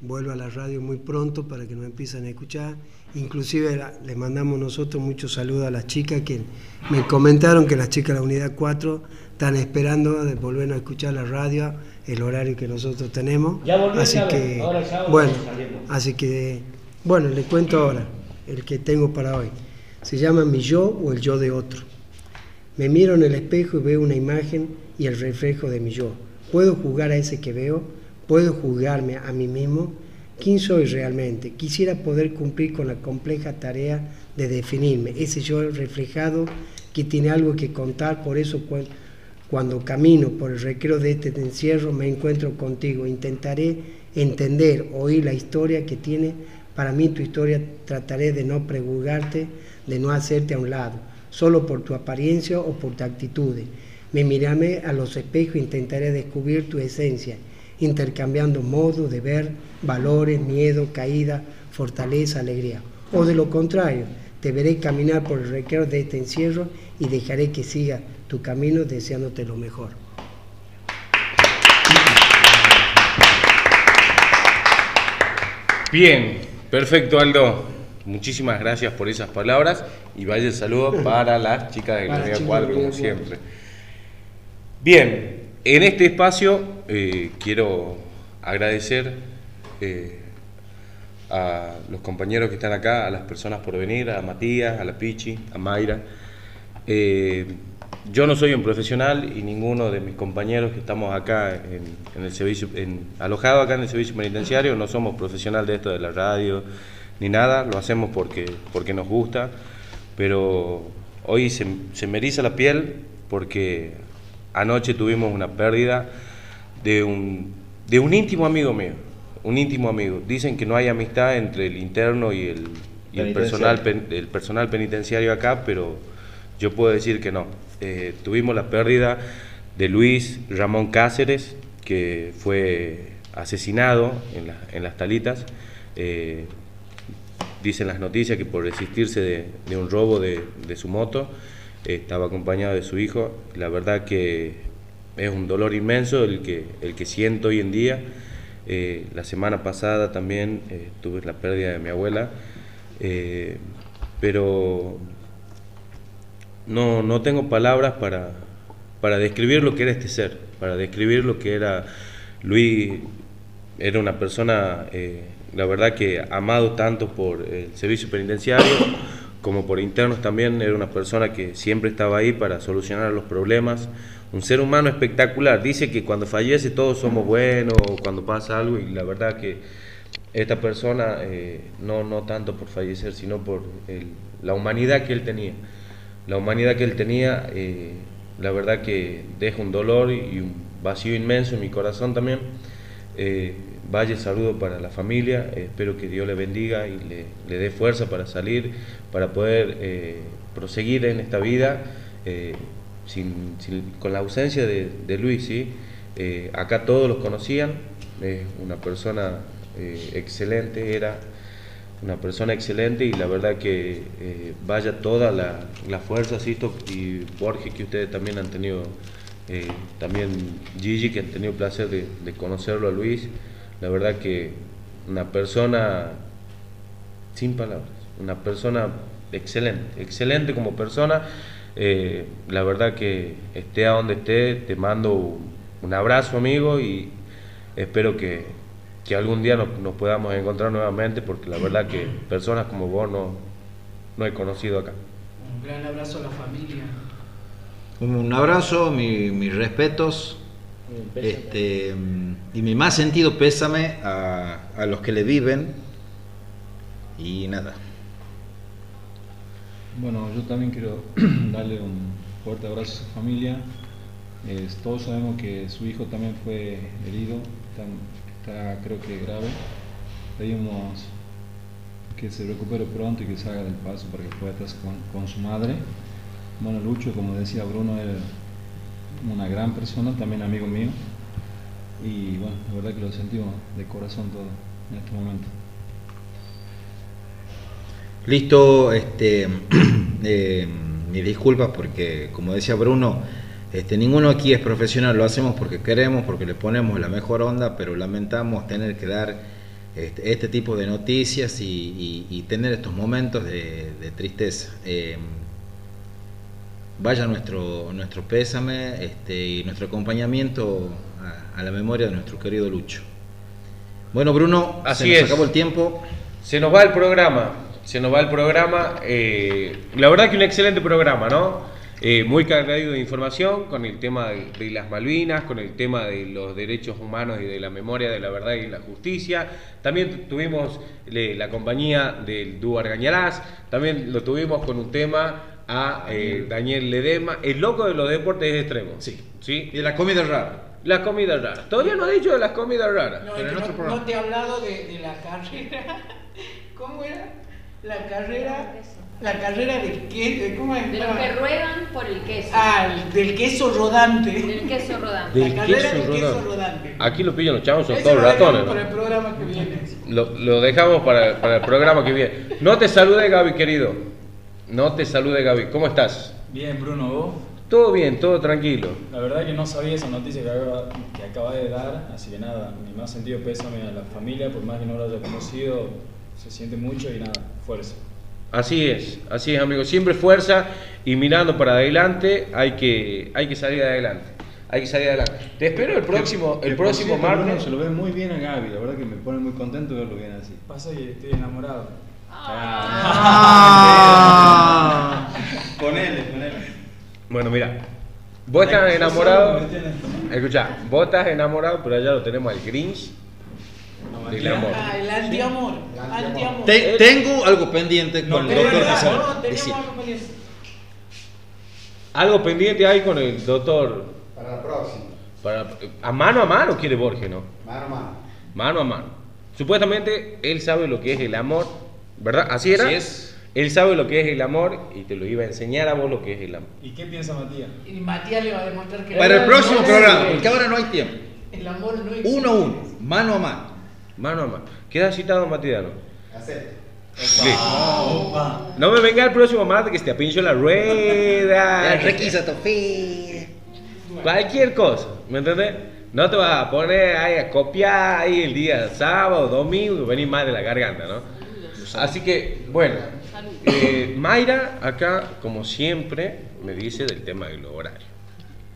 vuelva a la radio muy pronto para que nos empiecen a escuchar. Inclusive la- le mandamos nosotros muchos saludos a las chicas que me comentaron que las chicas de la unidad 4 están esperando de volver a escuchar la radio, el horario que nosotros tenemos. Ya así ya, que, ahora ya bueno, así que, bueno, le cuento ahora el que tengo para hoy. Se llama Mi yo o el yo de otro. Me miro en el espejo y veo una imagen y el reflejo de mi yo, puedo juzgar a ese que veo, puedo juzgarme a mí mismo, quién soy realmente. Quisiera poder cumplir con la compleja tarea de definirme, ese yo reflejado que tiene algo que contar, por eso cu- cuando camino por el recreo de este encierro me encuentro contigo, intentaré entender, oír la historia que tiene para mí tu historia, trataré de no prejuzgarte, de no hacerte a un lado, solo por tu apariencia o por tu actitudes. Me miraré a los espejos e intentaré descubrir tu esencia, intercambiando modos de ver, valores, miedo, caída, fortaleza, alegría. O de lo contrario, te veré caminar por el recreo de este encierro y dejaré que siga tu camino deseándote lo mejor. Bien, perfecto Aldo. Muchísimas gracias por esas palabras y vaya el saludo (laughs) para las chicas de Gloria chicas Cuadro, de como Gloria Cuadro. siempre. Bien, en este espacio eh, quiero agradecer eh, a los compañeros que están acá, a las personas por venir, a Matías, a la Pichi, a Mayra. Eh, yo no soy un profesional y ninguno de mis compañeros que estamos acá en, el servicio, en, alojados acá en el servicio penitenciario, no somos profesional de esto de la radio ni nada, lo hacemos porque, porque nos gusta, pero hoy se, se me eriza la piel porque anoche tuvimos una pérdida de un, de un íntimo amigo mío, un íntimo amigo. Dicen que no hay amistad entre el interno y el, y el personal, el personal penitenciario acá, pero yo puedo decir que no. Eh, tuvimos la pérdida de Luis Ramón Cáceres, que fue asesinado en, la- en las talitas. Eh, dicen las noticias que por resistirse de, de un robo de, de su moto, estaba acompañado de su hijo. La verdad que es un dolor inmenso el que, el que siento hoy en día. Eh, la semana pasada también eh, tuve la pérdida de mi abuela, eh, pero no, no tengo palabras para, para describir lo que era este ser, para describir lo que era Luis. Era una persona, la verdad que amado tanto por el servicio penitenciario como por internos también. Era una persona que siempre estaba ahí para solucionar los problemas. Un ser humano espectacular. Dice que cuando fallece todos somos buenos, cuando pasa algo, y la verdad que esta persona, eh, no, no tanto por fallecer, sino por la humanidad que él tenía. La humanidad que él tenía, eh, la verdad que deja un dolor y un vacío inmenso en mi corazón también. Eh, vaya el saludo para la familia, espero que Dios le bendiga y le, le dé fuerza para salir, para poder eh, proseguir en esta vida eh, sin- sin- con la ausencia de, Luis. ¿sí? Eh, acá todos los conocían, es una persona excelente, era una persona excelente y la verdad que vaya toda la, la fuerza, Sisto y Borges, que ustedes también han tenido, también Gigi, que han tenido el placer de conocerlo a Luis, la verdad que una persona sin palabras, una persona excelente, excelente como persona, eh, la verdad que esté a donde esté, te mando un, un abrazo amigo y espero que, que algún día nos, nos podamos encontrar nuevamente porque la verdad que personas como vos no, no he conocido acá. Un gran abrazo a la familia. Un abrazo, mi- mis respetos este, mm, y mi más sentido pésame a, a los que le viven y nada. Bueno, yo también quiero (clears throat) darle un fuerte abrazo a su familia. Todos sabemos que su hijo también fue herido, está, creo que grave. Pedimos que se recupere pronto y que salga del paso para que pueda estar con, con su madre. Bueno, Lucho, como decía Bruno, era una gran persona, también amigo mío. Y bueno, la verdad que lo sentimos de corazón todo en este momento. Listo, este, (clears throat) eh, mis disculpas porque, como decía Bruno, este, ninguno aquí es profesional, lo hacemos porque queremos, porque le ponemos la mejor onda, pero lamentamos tener que dar este, este tipo de noticias y, tener estos momentos de, de tristeza. Eh, vaya nuestro, nuestro pésame este, y nuestro acompañamiento a, a la memoria de nuestro querido Lucho. Bueno, Bruno, Así se nos es. acabó el tiempo. Se nos va el programa, se nos va el programa. eh, la verdad que un excelente programa, ¿no? eh, muy cargado de información con el tema de, de las Malvinas, con el tema de los derechos humanos y de la memoria de la verdad y la justicia. También tuvimos eh, la compañía del dúo Argañarás, también lo tuvimos con un tema a eh, Daniel Ledema, el loco de los deportes extremos. Sí. ¿sí? Y la comida rara. Las comidas raras. Todavía no he dicho de las comidas raras. No, Pero es en otro no, programa. no te he hablado de, de la carrera. (laughs) ¿Cómo era? La carrera. La carrera de qué, ¿cómo es? De los que ruedan por el queso. Ah, el- del queso rodante. Del queso rodante. Del la carrera queso del queso rodante. rodante. Aquí lo pillan los chavos, son Eso todos lo dejamos ratones. ¿no? Para el programa que viene. Lo, lo dejamos para, para el programa que viene. No te salude Gaby, querido. No te salude Gaby. ¿Cómo estás? Bien, Bruno, vos. Todo bien, todo tranquilo. La verdad que no sabía esa noticia que acaba, que acaba de dar, así que nada, mi más sentido pésame a la familia, por más que no lo haya conocido, se siente mucho y nada, fuerza. Así es, así es, amigo. Siempre fuerza y mirando para adelante hay que, hay que salir adelante. Hay que salir adelante. Te espero el próximo, Que- el que próximo cierto, Bruno martes. se lo ve muy bien a Gaby, la verdad que me pone muy contento verlo bien así. Pasa que estoy enamorado. Ponele, ponele. Bueno, mira. Vos estás enamorado. Escucha, vos estás enamorado, pero allá lo tenemos al Grinch del amor. Ah, el antiamor. Antiamor. Te- tengo algo pendiente No, con el tengo doctor. No, algo pendiente. Algo pendiente hay con el doctor. Para la próxima. Para, a mano a mano quiere Borges, ¿no? Mano a mano. Mano a mano. Supuestamente él sabe lo que es el amor, ¿verdad? Así era. Así es. Él sabe lo que es el amor y te lo iba a enseñar a vos lo que es el amor. ¿Y qué piensa Matías? Y Matías le va a demostrar que Para el próximo no programa, porque ahora no hay tiempo. El amor no existe. Uno a uno, mano a mano. Mano a mano. Queda citado Matidano. Acepto. Sí. No me venga el próximo martes que te apincho la rueda. (laughs) requisito fe. Cualquier cosa, ¿me entendés? No te vas a poner ahí a copiar ahí el día sábado, domingo, venir más de la garganta, ¿no? Así que, bueno, eh, Mayra acá, como siempre, me dice del tema del horario.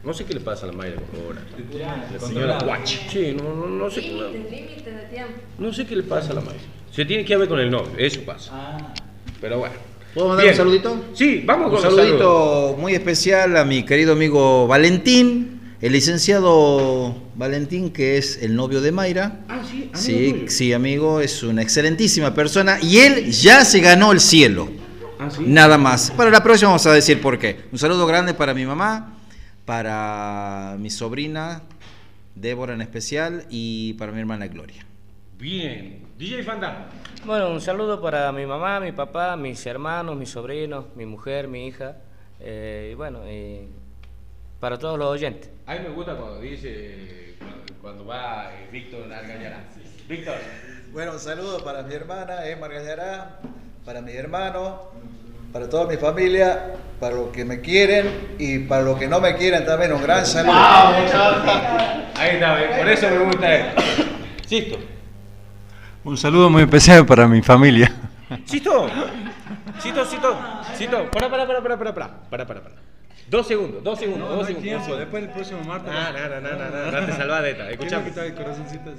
No sé qué le pasa a la Mayra con los horarios. La señora Guachi. Sí, no, no, no sé, no, Límites, límites de tiempo. no sé qué le pasa a la Mayra. Se tiene que ver con el novio, eso pasa. Ah, Pero bueno. ¿Puedo mandar Bien. un saludito? Sí, vamos Un con saludos. saludito muy especial a mi querido amigo Valentín, el licenciado Valentín, que es el novio de Mayra. Ah, sí, amigo Sí, tuyo. sí, amigo, es una excelentísima persona y él ya se ganó el cielo. Ah, sí. Nada más. Para la próxima vamos a decir por qué. Un saludo grande para mi mamá, para mi sobrina, Débora en especial, y para mi hermana Gloria. Bien. DJ Fanta. Bueno, un saludo para mi mamá, mi papá, mis hermanos, mis sobrinos, mi mujer, mi hija. eh, y bueno, y para todos los oyentes. A mí me gusta cuando dice, cuando, va eh, Víctor Argallará. Víctor. Bueno, un saludo para mi hermana Emma Argallará, para mi hermano, para toda mi familia, para los que me quieren y para los que no me quieren también. Un gran saludo. Ahí está, por eso me gusta esto. Sisto. Un saludo muy especial para mi familia. Sisto. Sisto, Sisto. Sisto. Para, para, para, para, para, para, para, para. Dos segundos, dos segundos, dos segundos. dos segundos. después del próximo martes. No, no, no, no, no, te salvas de esta. Corazoncitos?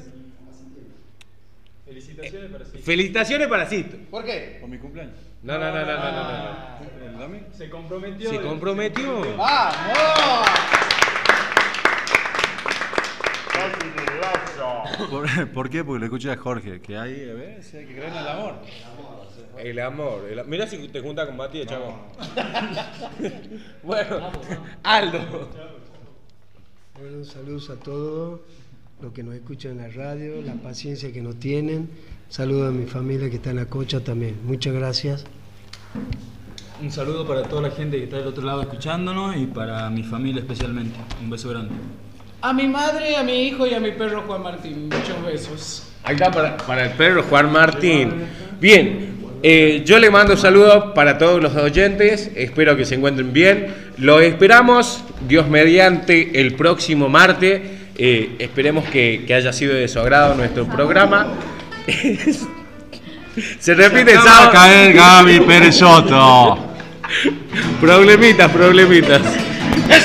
felicitaciones para sí. Felicitaciones para Sisto. ¿Por qué? Por mi cumpleaños. No, no, no, no, no, no, no. ¿El domingo? Se comprometió. Se comprometió. ¿Por, por qué? Porque le escuché a Jorge, que hay, a ver, si hay que creer en el amor. El amor. El- Mira si te juntas con Matías, chavo. (laughs) bueno, Aldo. Bueno, saludos a todos los que nos escuchan en la radio, la paciencia que nos tienen. Saludos a mi familia que está en la cocha también. Muchas gracias. Un saludo para toda la gente que está del otro lado escuchándonos y para mi familia especialmente. Un beso grande. A mi madre, a mi hijo y a mi perro Juan Martín. Muchos besos. Ahí está para, para el perro Juan Martín. Bien, eh, yo le mando saludos para todos los oyentes. Espero que se encuentren bien. Los esperamos, Dios mediante, el próximo martes. Eh, esperemos que, que haya sido de su agrado nuestro programa. (laughs) se repite de sábado. caer Gaby Pérez Soto. (laughs) Problemitas, problemitas. De